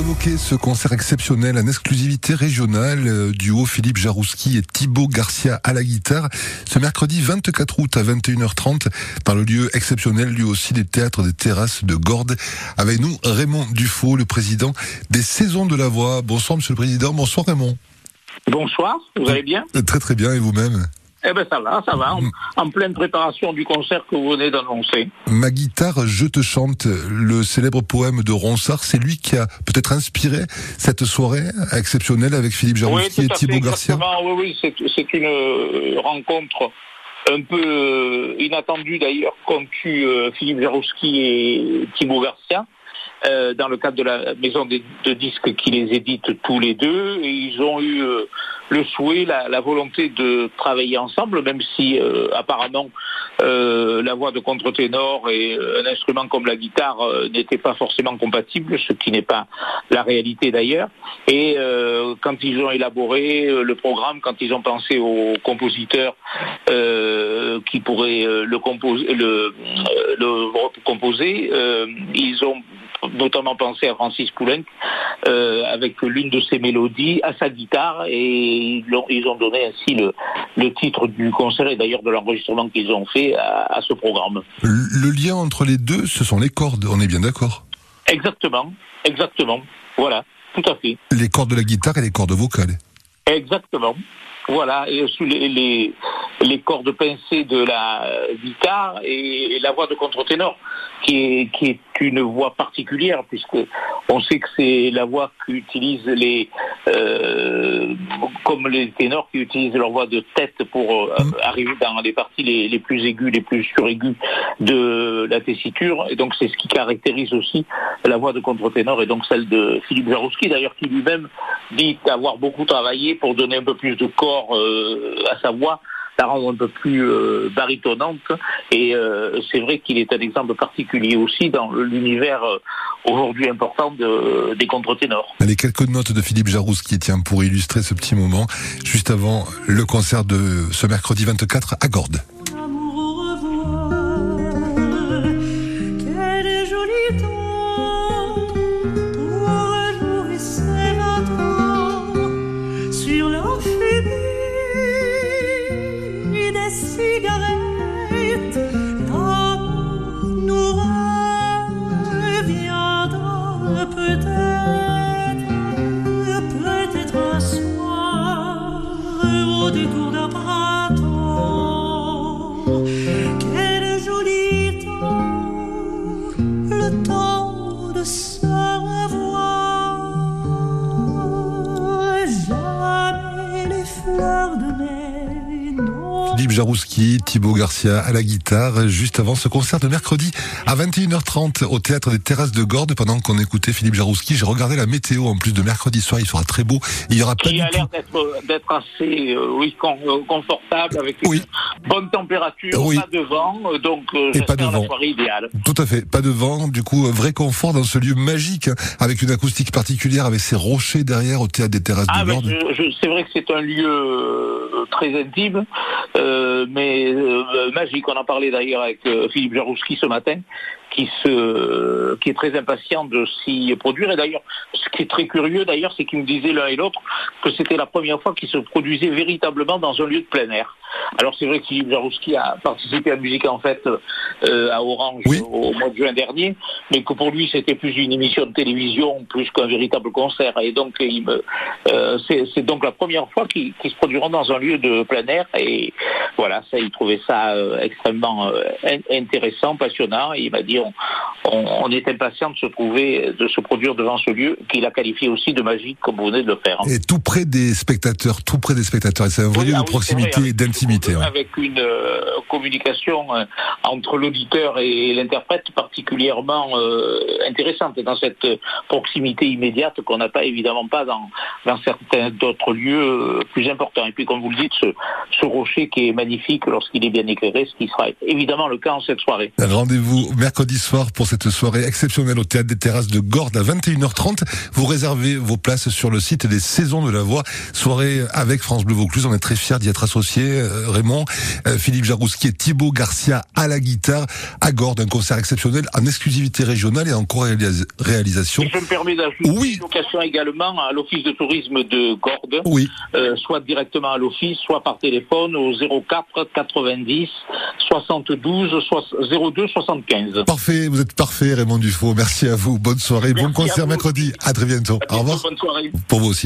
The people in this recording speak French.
évoquer ce concert exceptionnel en exclusivité régionale, euh, duo Philippe Jarouski et Thibaut Garcia à la guitare, ce mercredi 24 août à 21h30, dans le lieu exceptionnel lui aussi des théâtres des terrasses de Gordes. Avec nous, Raymond Dufaux, le président des Saisons de la Voix. Bonsoir Monsieur le Président, bonsoir Raymond. Bonsoir, vous allez bien? Très très bien, et vous-même? Eh ben ça va, ça va, en, pleine préparation du concert que vous venez d'annoncer. Ma guitare, je te chante, le célèbre poème de Ronsard, c'est lui qui a peut-être inspiré cette soirée exceptionnelle avec Philippe Jarouski et Thibaut Garcia. Oui, oui, c'est une euh, rencontre un peu euh, inattendue d'ailleurs, qu'ont eu euh, Philippe Jarouski et Thibaut Garcia. Euh, dans le cadre de la maison de, disques qui les édite tous les deux. Et ils ont eu euh, le souhait, la, volonté de travailler ensemble, même si euh, apparemment la voix de contre-ténor et un instrument comme la guitare n'étaient pas forcément compatibles, ce qui n'est pas la réalité d'ailleurs. Et quand ils ont élaboré le programme, quand ils ont pensé aux compositeurs qui pourraient le, le composer, ils ont notamment pensé à Francis Poulenc euh, avec l'une de ses mélodies à sa guitare et ils ont, donné ainsi le, titre du concert et d'ailleurs de l'enregistrement qu'ils ont fait à, ce programme. Le, lien entre les deux, ce sont les cordes, on est bien d'accord? Exactement, exactement, voilà, tout à fait. Les cordes de la guitare et les cordes vocales. Exactement. Voilà, et les, les, cordes pincées de la guitare et la voix de contre-ténor, qui est, qui est une voix particulière, puisque on sait que c'est la voix qu'utilisent les, euh, comme les ténors qui utilisent leur voix de tête pour euh, mm. arriver dans les parties les, les plus aiguës, les plus suraiguës de la tessiture. Et donc c'est ce qui caractérise aussi la voix de contre-ténor et donc celle de Philippe Jarouski, d'ailleurs qui lui-même dit avoir beaucoup travaillé pour donner un peu plus de corps euh, à sa voix la rendre un peu plus euh, baritonnante. Et euh, c'est vrai qu'il est un exemple particulier aussi dans l'univers euh, aujourd'hui important de, des contre-ténors. Les quelques notes de Philippe Jarousse qui tient pour illustrer ce petit moment, juste avant le concert de ce mercredi 24 à Gordes. cigarette, l'amour nous reviendra peut-être, peut-être un soir au détour d'un printemps. Quel joli temps, le temps de ça. Philippe Jarouski, Thibaut Garcia à la guitare, juste avant ce concert de mercredi à 21h30 au théâtre des Terrasses de Gordes. Pendant qu'on écoutait Philippe Jarouski, j'ai regardé la météo en plus de mercredi soir, il sera très beau. Il y aura pas a l'air d'être assez euh, oui, euh, confortable avec une bonne température, pas de vent, euh, donc Et pas de vent. soirée idéale. Tout à fait, pas de vent, du coup vrai confort dans ce lieu magique hein, avec une acoustique particulière, avec ces rochers derrière au théâtre des Terrasses de ah, Gordes. C'est vrai que c'est un lieu très intime. Euh, mais euh, magique. On en parlait d'ailleurs avec euh, Philippe Jarouski ce matin, qui se, qui est très impatient de s'y produire. Et d'ailleurs, ce qui est très curieux d'ailleurs, c'est qu'ils me disaient l'un et l'autre que c'était la première fois qu'ils se produisaient véritablement dans un lieu de plein air. Alors c'est vrai que Philippe Jarouski a participé à Musique en fait euh, à Orange au mois de juin dernier, mais que pour lui c'était plus une émission de télévision plus qu'un véritable concert. Et donc euh, c'est donc la première fois qu'ils se produiront dans un lieu de plein air. Et voilà, ça il trouvait ça euh, extrêmement intéressant, passionnant. Et il m'a dit on, est impatient de se trouver, de se produire devant ce lieu qu'il a qualifié aussi de magique comme vous venez de le faire. Et tout près des spectateurs, tout près des spectateurs. C'est un vrai lieu de ah proximité et d'intimité. Avec une euh, communication euh, entre l'auditeur et l'interprète particulièrement euh, intéressante dans cette proximité immédiate qu'on n'a pas évidemment pas dans, dans certains d'autres lieux plus importants. Et puis comme vous le dites, ce, ce rocher qui est magnifique lorsqu'il est bien éclairé, ce qui sera évidemment le cas en cette soirée. Rendez-vous mercredi mercredi soir pour cette soirée exceptionnelle au Théâtre des Terrasses de Gordes à 21h30. Vous réservez vos places sur le site des Saisons de la Voix. Soirée avec France Bleu Vaucluse. On est très fiers d'y être associés. Euh, Raymond, euh, Philippe Jarouski et Thibaut Garcia à la guitare à Gordes. Un concert exceptionnel en exclusivité régionale et en co-réalisation. je me permets d'ajouter oui. une occasion également à l'Office de tourisme de Gordes. Oui. Euh, soit directement à l'Office, soit par téléphone au 04 90 72 02 75. Parfait, vous êtes parfait Raymond Dufaux. Merci à vous. Bonne soirée, bon concert mercredi. À très bientôt. Au revoir. Bonne soirée. Pour vous aussi.